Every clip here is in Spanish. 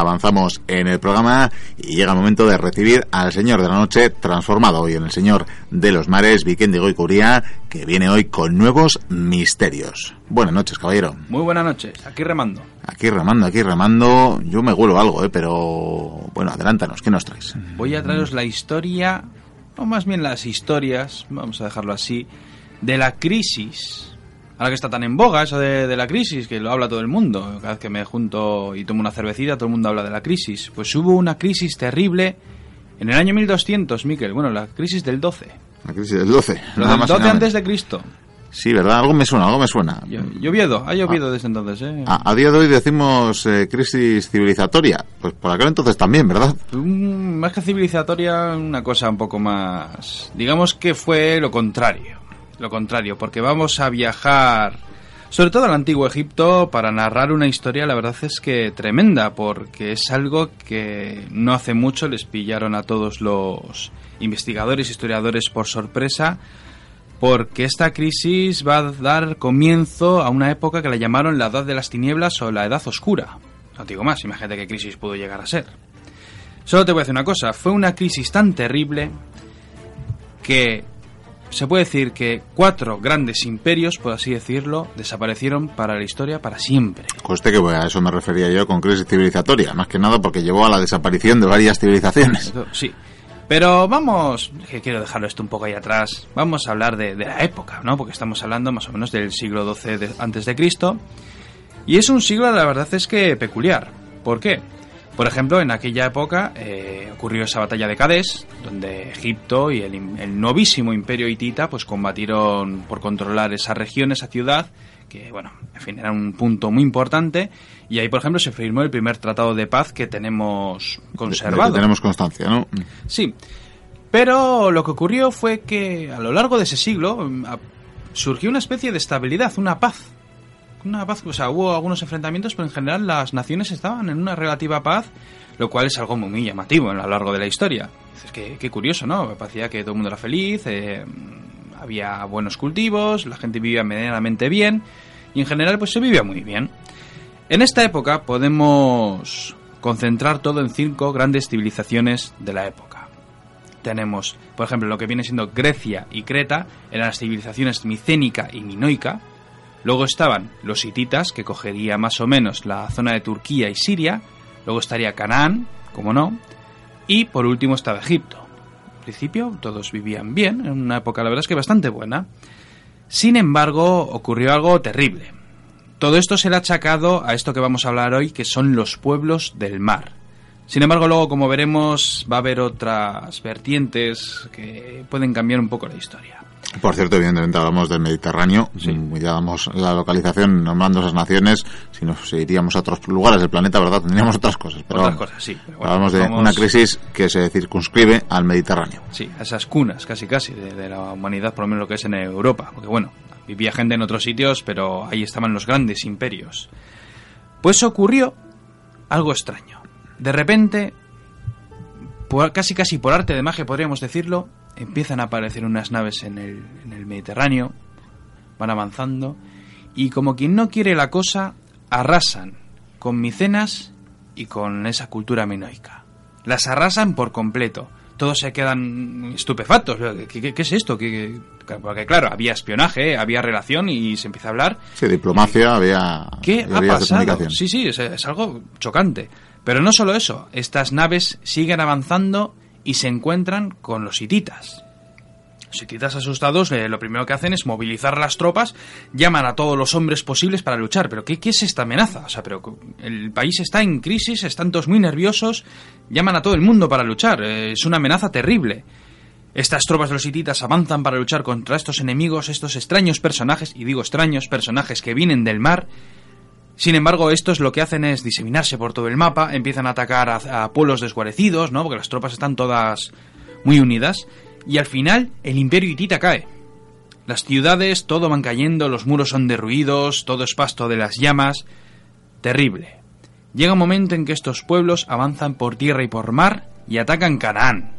avanzamos en el programa y llega el momento de recibir al Señor de la Noche, transformado hoy en el Señor de los Mares, Vikendi Goicuría, que viene hoy con nuevos misterios. Buenas noches, caballero. Muy buenas noches, aquí remando. Aquí remando, aquí remando. Yo me huelo algo, ¿eh? pero bueno, adelántanos, ¿qué nos traes? Voy a traeros la historia, o más bien las historias, vamos a dejarlo así, de la crisis Ahora que está tan en boga eso de, la crisis, que lo habla todo el mundo. Cada vez que me junto y tomo una cervecita, todo el mundo habla de la crisis. Pues hubo una crisis terrible en el año 1200, Miquel. Bueno, la crisis del 12. La crisis del 12. Lo del 12 antes de Cristo. Sí, ¿verdad? Algo me suena, algo me suena. Lloviedo, ha llovido desde entonces, ¿eh? A, día de hoy decimos eh, crisis civilizatoria. Pues por aquel entonces también, ¿verdad? más que civilizatoria, una cosa un poco más... Digamos que fue lo contrario lo contrario, porque vamos a viajar sobre todo al antiguo Egipto para narrar una historia, la verdad es que tremenda, porque es algo que no hace mucho les pillaron a todos los investigadores, historiadores por sorpresa, porque esta crisis va a dar comienzo a una época que la llamaron la Edad de las Tinieblas o la Edad Oscura. No digo más, imagínate qué crisis pudo llegar a ser. Solo te voy a decir una cosa, fue una crisis tan terrible que se puede decir que cuatro grandes imperios, por así decirlo, desaparecieron para la historia para siempre. Coste que a eso me refería yo con crisis civilizatoria, más que nada porque llevó a la desaparición de varias civilizaciones. Sí. Pero vamos, que quiero dejarlo esto un poco ahí atrás, vamos a hablar de, la época, ¿no? Porque estamos hablando más o menos del siglo XII antes de Cristo. Y es un siglo, la verdad es que peculiar. ¿Por qué? Por ejemplo, en aquella época eh, ocurrió esa batalla de Cadés, donde Egipto y el, novísimo imperio hitita pues combatieron por controlar esa región, esa ciudad, que bueno, en fin, era un punto muy importante. Y ahí, por ejemplo, se firmó el primer tratado de paz que tenemos conservado. tenemos constancia, ¿no? Sí. Pero lo que ocurrió fue que a lo largo de ese siglo mm, surgió una especie de estabilidad, una paz una paz, o sea, hubo algunos enfrentamientos, pero en general las naciones estaban en una relativa paz, lo cual es algo muy, llamativo a lo largo de la historia. Es que, qué curioso, ¿no? Parecía que todo el mundo era feliz, eh, había buenos cultivos, la gente vivía medianamente bien, y en general pues se vivía muy bien. En esta época podemos concentrar todo en cinco grandes civilizaciones de la época. Tenemos, por ejemplo, lo que viene siendo Grecia y Creta, eran las civilizaciones micénica y minoica, Luego estaban los hititas, que cogería más o menos la zona de Turquía y Siria. Luego estaría Canaán, como no. Y por último estaba Egipto. En principio todos vivían bien, en una época la verdad es que bastante buena. Sin embargo, ocurrió algo terrible. Todo esto se le ha achacado a esto que vamos a hablar hoy, que son los pueblos del mar. Sin embargo, luego, como veremos, va a haber otras vertientes que pueden cambiar un poco la historia. Por cierto, evidentemente hablamos del Mediterráneo, sí. ya damos la localización nombrando esas naciones, si nos iríamos a otros lugares del planeta, ¿verdad? Tendríamos otras cosas. Pero otras cosas, sí. hablamos de una crisis que se circunscribe al Mediterráneo. Sí, a esas cunas, casi casi, de, la humanidad, por lo menos lo que es en Europa. Porque bueno, vivía gente en otros sitios, pero ahí estaban los grandes imperios. Pues ocurrió algo extraño. De repente, casi casi por arte de magia podríamos decirlo, empiezan a aparecer unas naves en el, en el Mediterráneo, van avanzando, y como quien no quiere la cosa, arrasan con Micenas y con esa cultura minoica. Las arrasan por completo. Todos se quedan estupefactos. ¿Qué, es esto? porque claro, había espionaje, había relación y se empieza a hablar. Sí, diplomacia, había... ¿Qué ha pasado? Sí, sí, es, es algo chocante. Pero no solo eso, estas naves siguen avanzando y se encuentran con los hititas. Los hititas asustados eh, lo primero que hacen es movilizar las tropas, llaman a todos los hombres posibles para luchar. ¿Pero qué, es esta amenaza? O sea, pero el país está en crisis, están todos muy nerviosos, llaman a todo el mundo para luchar. Eh, es una amenaza terrible. Estas tropas de los hititas avanzan para luchar contra estos enemigos, estos extraños personajes, y digo extraños personajes que vienen del mar sin embargo, estos lo que hacen es diseminarse por todo el mapa, empiezan a atacar a, pueblos desguarecidos, ¿no? Porque las tropas están todas muy unidas. Y al final, el imperio hitita cae. Las ciudades, todo van cayendo, los muros son derruidos, todo es pasto de las llamas. Terrible. Llega un momento en que estos pueblos avanzan por tierra y por mar y atacan Canaán.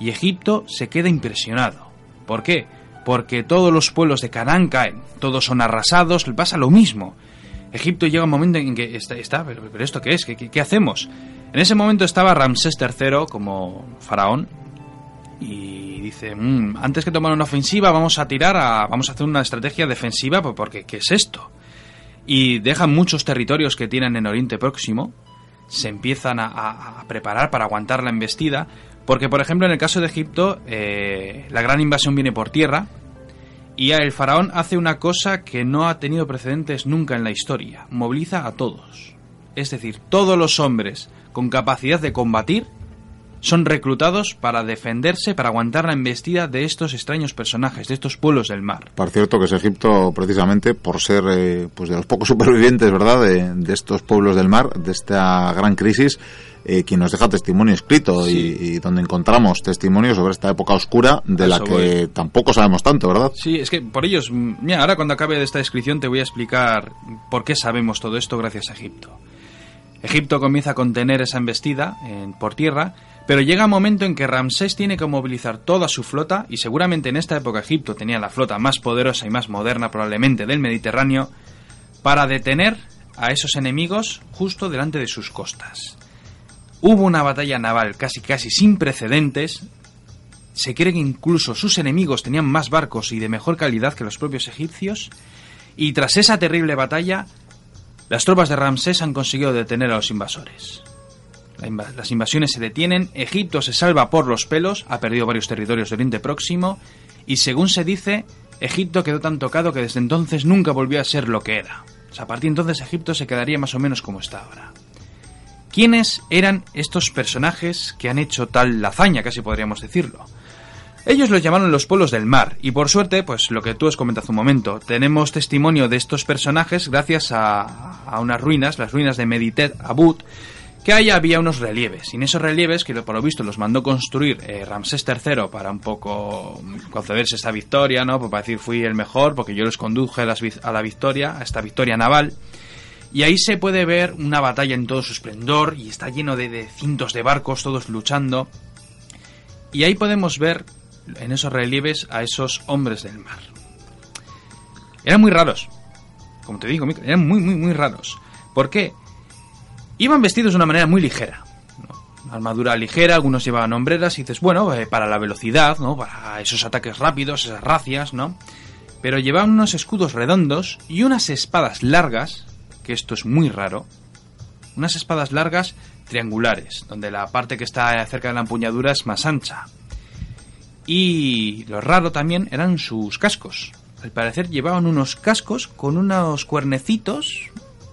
Y Egipto se queda impresionado. ¿Por qué? Porque todos los pueblos de Canaán caen, todos son arrasados, pasa lo mismo. Egipto llega un momento en que está, pero, pero ¿esto qué es? ¿Qué, hacemos? En ese momento estaba Ramsés III como faraón y dice, "Mm, antes que tomar una ofensiva vamos a tirar, a, vamos a hacer una estrategia defensiva porque ¿qué es esto? Y dejan muchos territorios que tienen en Oriente Próximo, se empiezan a preparar para aguantar la embestida, porque por ejemplo en el caso de Egipto eh, la gran invasión viene por tierra y el faraón hace una cosa que no ha tenido precedentes nunca en la historia, moviliza a todos. Es decir, todos los hombres con capacidad de combatir son reclutados para defenderse, para aguantar la embestida de estos extraños personajes, de estos pueblos del mar. Por cierto, que es Egipto precisamente por ser eh, pues de los pocos supervivientes, ¿verdad?, de, de estos pueblos del mar, de esta gran crisis, eh, quien nos deja testimonio escrito Sí. y, y donde encontramos testimonios sobre esta época oscura de la que voy. tampoco sabemos tanto, ¿verdad? Sí, es que por ellos, mm, mira, ahora cuando acabe de esta descripción te voy a explicar por qué sabemos todo esto gracias a Egipto. Egipto comienza a contener esa embestida en- por tierra, pero llega un momento en que Ramsés tiene que movilizar toda su flota, y seguramente en esta época Egipto tenía la flota más poderosa y más moderna probablemente del Mediterráneo, para detener a esos enemigos justo delante de sus costas. Hubo una batalla naval casi casi sin precedentes. Se cree que incluso sus enemigos tenían más barcos y de mejor calidad que los propios egipcios. Y tras esa terrible batalla, las tropas de Ramsés han conseguido detener a los invasores. La inva- las invasiones se detienen, Egipto se salva por los pelos, ha perdido varios territorios de Oriente Próximo, y según se dice, Egipto quedó tan tocado que desde entonces nunca volvió a ser lo que era. O sea, a partir de entonces Egipto se quedaría más o menos como está ahora. ¿Quiénes eran estos personajes que han hecho tal hazaña, casi podríamos decirlo? Ellos los llamaron los pueblos del mar, y por suerte, pues lo que tú has comentado hace un momento, tenemos testimonio de estos personajes gracias a, unas ruinas, las ruinas de Meditet Abud, que ahí había unos relieves, y en esos relieves, que por lo visto los mandó construir eh, Ramsés III para un poco concederse esta victoria, ¿no? Pues para decir fui el mejor, porque yo los conduje a la victoria, a esta victoria naval, y ahí se puede ver una batalla en todo su esplendor y está lleno de, de cientos de barcos, todos luchando. Y ahí podemos ver en esos relieves a esos hombres del mar. Eran muy raros. Como te digo, eran muy, muy, muy raros. ¿Por qué? Iban vestidos de una manera muy ligera. Armadura ligera, algunos llevaban hombreras y dices, bueno, eh, para la velocidad, ¿no? Para esos ataques rápidos, esas racias, ¿no? Pero llevaban unos escudos redondos y unas espadas largas, que esto es muy raro, unas espadas largas triangulares, donde la parte que está cerca de la empuñadura es más ancha. Y lo raro también eran sus cascos. Al parecer llevaban unos cascos con unos cuernecitos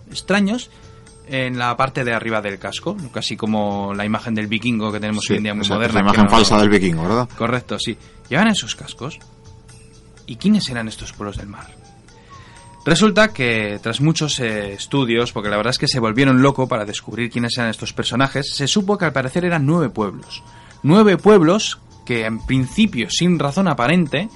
extraños en la parte de arriba del casco, casi como la imagen del vikingo que tenemos Sí, hoy en día muy exacto, moderna. La imagen no- falsa del vikingo, ¿verdad? Correcto, sí. Llevan esos cascos. ¿Y quiénes eran estos pueblos del mar? Resulta que tras muchos eh, estudios, porque la verdad es que se volvieron loco para descubrir quiénes eran estos personajes, se supo que al parecer eran nueve pueblos. Nueve pueblos que en principio, sin razón aparente,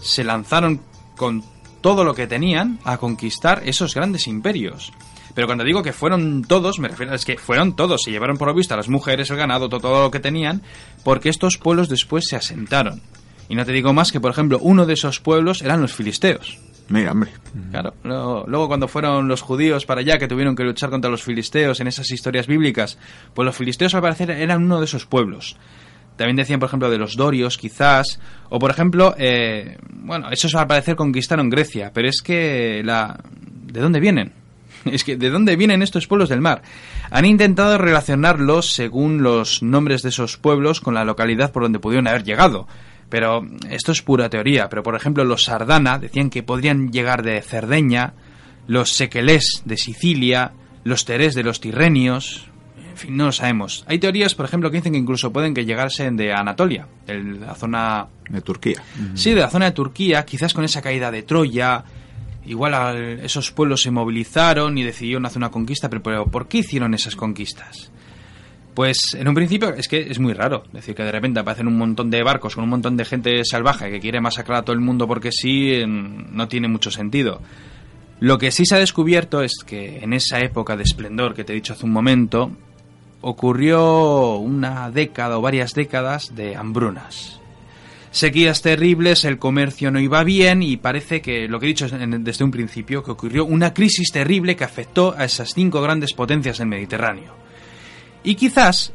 se lanzaron con todo lo que tenían a conquistar esos grandes imperios. Pero cuando digo que fueron todos, me refiero a es que fueron todos, se llevaron por lo visto a las mujeres, el ganado, todo, todo lo que tenían, porque estos pueblos después se asentaron. Y no te digo más que, por ejemplo, uno de esos pueblos eran los filisteos. Mira, hombre. Claro, luego, luego cuando fueron los judíos para allá que tuvieron que luchar contra los filisteos en esas historias bíblicas, pues los filisteos al parecer eran uno de esos pueblos. También decían, por ejemplo, de los dorios, quizás, o por ejemplo, eh, bueno, esos al parecer conquistaron Grecia, pero es que la, ¿de dónde vienen? Es que, ¿de dónde vienen estos pueblos del mar? Han intentado relacionarlos según los nombres de esos pueblos con la localidad por donde pudieron haber llegado. Pero esto es pura teoría. Pero por ejemplo, los Sardana decían que podrían llegar de Cerdeña, los Sequelés de Sicilia, los Terés de los Tirrenios. En fin, no lo sabemos. Hay teorías, por ejemplo, que dicen que incluso pueden que llegarse de Anatolia, de la zona De Turquía. Sí, de la zona de Turquía, quizás con esa caída de Troya. Igual al- esos pueblos se movilizaron y decidieron hacer una conquista, pero, pero ¿por qué hicieron esas conquistas? Pues en un principio es que es muy raro. decir, que de repente aparecen un montón de barcos con un montón de gente salvaje que quiere masacrar a todo el mundo porque sí, no tiene mucho sentido. Lo que sí se ha descubierto es que en esa época de esplendor que te he dicho hace un momento, ocurrió una década o varias décadas de hambrunas. Sequías terribles, el comercio no iba bien y parece que, lo que he dicho desde un principio, que ocurrió una crisis terrible que afectó a esas cinco grandes potencias del Mediterráneo. Y quizás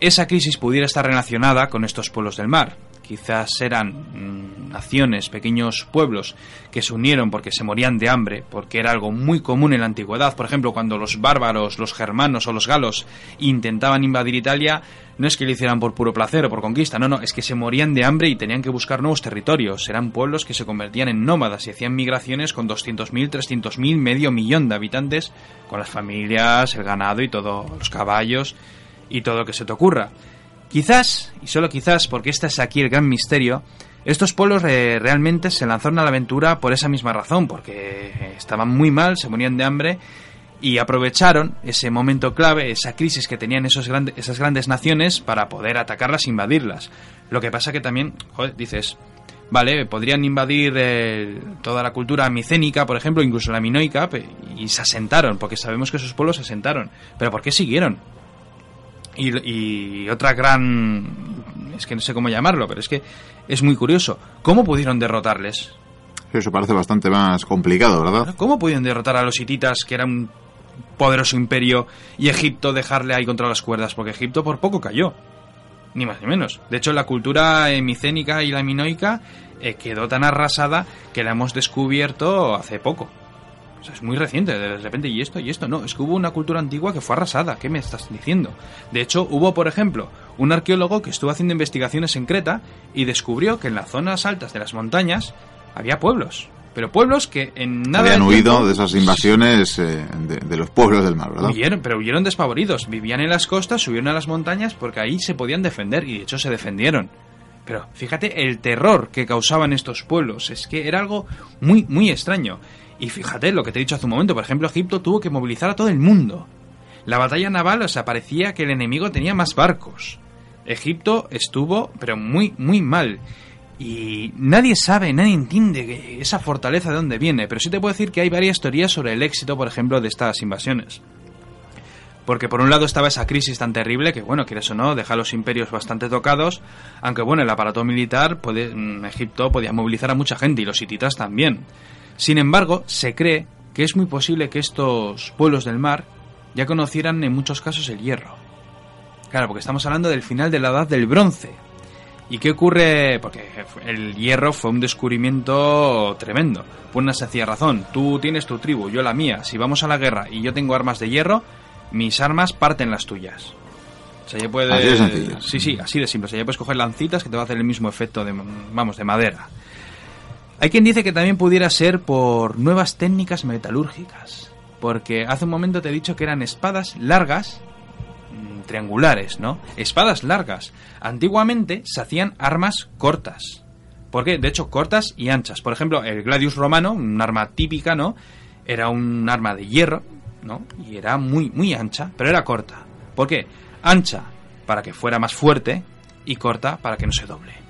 esa crisis pudiera estar relacionada con estos pueblos del mar. Quizás eran mm, naciones, pequeños pueblos que se unieron porque se morían de hambre, porque era algo muy común en la antigüedad. Por ejemplo, cuando los bárbaros, los germanos o los galos intentaban invadir Italia, no es que lo hicieran por puro placer o por conquista, no, no, es que se morían de hambre y tenían que buscar nuevos territorios. Eran pueblos que se convertían en nómadas y hacían migraciones con 200.000, 300.000, medio millón de habitantes, con las familias, el ganado y todos los caballos y todo lo que se te ocurra. Quizás, y solo quizás, porque este es aquí el gran misterio, estos pueblos eh, realmente se lanzaron a la aventura por esa misma razón, porque estaban muy mal, se morían de hambre y aprovecharon ese momento clave, esa crisis que tenían esos esas grandes naciones para poder atacarlas e invadirlas. Lo que pasa que también, joder, dices, vale, podrían invadir eh, toda la cultura micénica, por ejemplo, incluso la minoica, y se asentaron, porque sabemos que esos pueblos se asentaron. Pero ¿por qué siguieron? Y, otra gran... Es que no sé cómo llamarlo, pero es que es muy curioso. ¿Cómo pudieron derrotarles? Eso parece bastante más complicado, ¿verdad? ¿Cómo pudieron derrotar a los hititas, que era un poderoso imperio, y Egipto dejarle ahí contra las cuerdas? Porque Egipto por poco cayó. Ni más ni menos. De hecho, la cultura micénica y la minoica eh, quedó tan arrasada que la hemos descubierto hace poco es muy reciente, de repente, y esto, y esto. No, es que hubo una cultura antigua que fue arrasada. ¿Qué me estás diciendo? De hecho, hubo, por ejemplo, un arqueólogo que estuvo haciendo investigaciones en Creta y descubrió que en las zonas altas de las montañas había pueblos. Pero pueblos que en nada. Habían huido de esas invasiones eh, de, los pueblos del mar, ¿verdad? Huyeron, pero huyeron despavoridos. Vivían en las costas, subieron a las montañas porque ahí se podían defender y de hecho se defendieron. Pero fíjate el terror que causaban estos pueblos. Es que era algo muy, muy extraño. Y fíjate lo que te he dicho hace un momento, por ejemplo, Egipto tuvo que movilizar a todo el mundo. La batalla naval, o sea, parecía que el enemigo tenía más barcos. Egipto estuvo, pero muy, muy mal. Y nadie sabe, nadie entiende esa fortaleza de dónde viene, pero sí te puedo decir que hay varias teorías sobre el éxito, por ejemplo, de estas invasiones. Porque por un lado estaba esa crisis tan terrible que, bueno, quieres o no, deja a los imperios bastante tocados, aunque bueno, el aparato militar, mm, Egipto podía movilizar a mucha gente y los hititas también. Sin embargo, se cree que es muy posible que estos pueblos del mar ya conocieran en muchos casos el hierro. Claro, porque estamos hablando del final de la edad del bronce. ¿Y qué ocurre? Porque el hierro fue un descubrimiento tremendo. Por una sencilla razón. Tú tienes tu tribu, yo la mía. Si vamos a la guerra y yo tengo armas de hierro, mis armas parten las tuyas. O sea, ya puedes... Así de sencillo. Sí, sí, así de simple. O sea, ya puedes coger lancitas que te va a hacer el mismo efecto de, vamos, de madera. Hay quien dice que también pudiera ser por nuevas técnicas metalúrgicas, porque hace un momento te he dicho que eran espadas largas, mm, triangulares, ¿no? Espadas largas. Antiguamente se hacían armas cortas. ¿Por qué? De hecho, cortas y anchas. Por ejemplo, el gladius romano, un arma típica, ¿no? Era un arma de hierro, ¿no? Y era muy, muy ancha, pero era corta. ¿Por qué? Ancha para que fuera más fuerte y corta para que no se doble.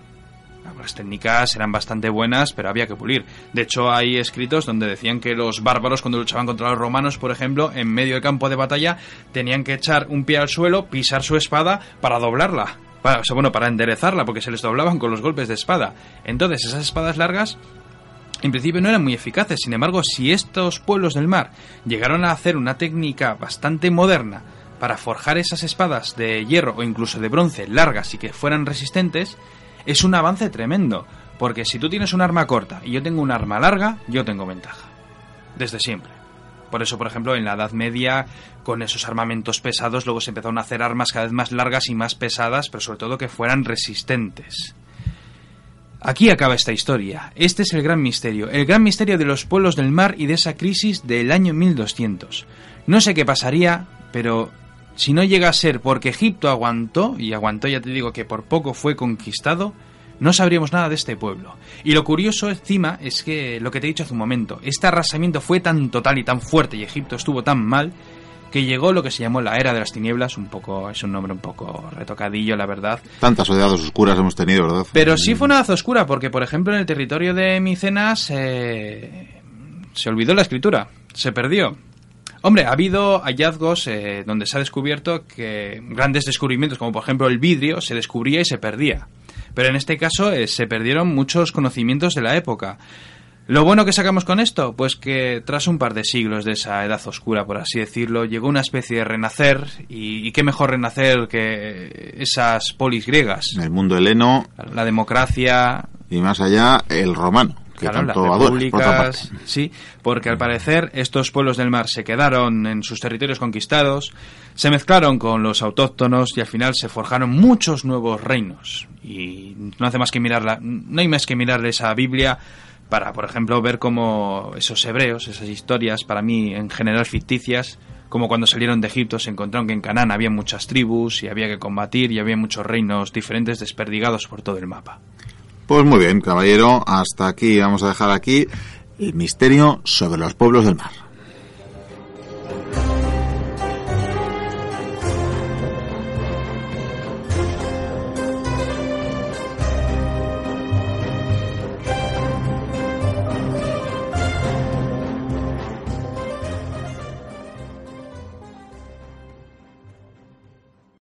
Las técnicas eran bastante buenas, pero había que pulir. De hecho, hay escritos donde decían que los bárbaros, cuando luchaban contra los romanos, por ejemplo, en medio del campo de batalla, tenían que echar un pie al suelo, pisar su espada para doblarla. Para, o sea, bueno, para enderezarla, porque se les doblaban con los golpes de espada. Entonces, esas espadas largas en principio no eran muy eficaces, sin embargo, si estos pueblos del mar llegaron a hacer una técnica bastante moderna para forjar esas espadas de hierro o incluso de bronce largas y que fueran resistentes, es un avance tremendo. Porque si tú tienes un arma corta y yo tengo un arma larga, yo tengo ventaja. Desde siempre. Por eso, por ejemplo, en la Edad Media, con esos armamentos pesados, luego se empezaron a hacer armas cada vez más largas y más pesadas, pero sobre todo que fueran resistentes. Aquí acaba esta historia. Este es el gran misterio, el gran misterio de los pueblos del mar y de esa crisis del año 1200. No sé qué pasaría, pero si no llega a ser porque Egipto aguantó, y aguantó ya te digo que por poco fue conquistado, no sabríamos nada de este pueblo. Y lo curioso encima es que lo que te he dicho hace un momento, este arrasamiento fue tan total y tan fuerte y Egipto estuvo tan mal que llegó lo que se llamó la era de las tinieblas, un poco es un nombre un poco retocadillo, la verdad. Tantas edades oscuras hemos tenido, ¿verdad? Pero sí fue una edad oscura porque por ejemplo en el territorio de Micenas eh, se olvidó la escritura, se perdió. Hombre, ha habido hallazgos eh, donde se ha descubierto que grandes descubrimientos, como por ejemplo el vidrio, se descubría y se perdía. Pero en este caso eh, se perdieron muchos conocimientos de la época. Lo bueno que sacamos con esto, pues que tras un par de siglos de esa edad oscura, por así decirlo, llegó una especie de renacer, y, qué mejor renacer que esas polis griegas. El mundo heleno. La democracia. Y más allá, el romano. Que tanto adora, sí, porque al parecer estos pueblos del mar se quedaron en sus territorios conquistados, se mezclaron con los autóctonos y al final se forjaron muchos nuevos reinos. Y no hace más que mirarla, no hay más que mirar esa Biblia para, por ejemplo, ver cómo esos hebreos, esas historias, para mí en general ficticias, como cuando salieron de Egipto se encontraron que en Canaán había muchas tribus y había que combatir y había muchos reinos diferentes desperdigados por todo el mapa. Pues muy bien, caballero, hasta aquí vamos a dejar aquí el misterio sobre los pueblos del mar.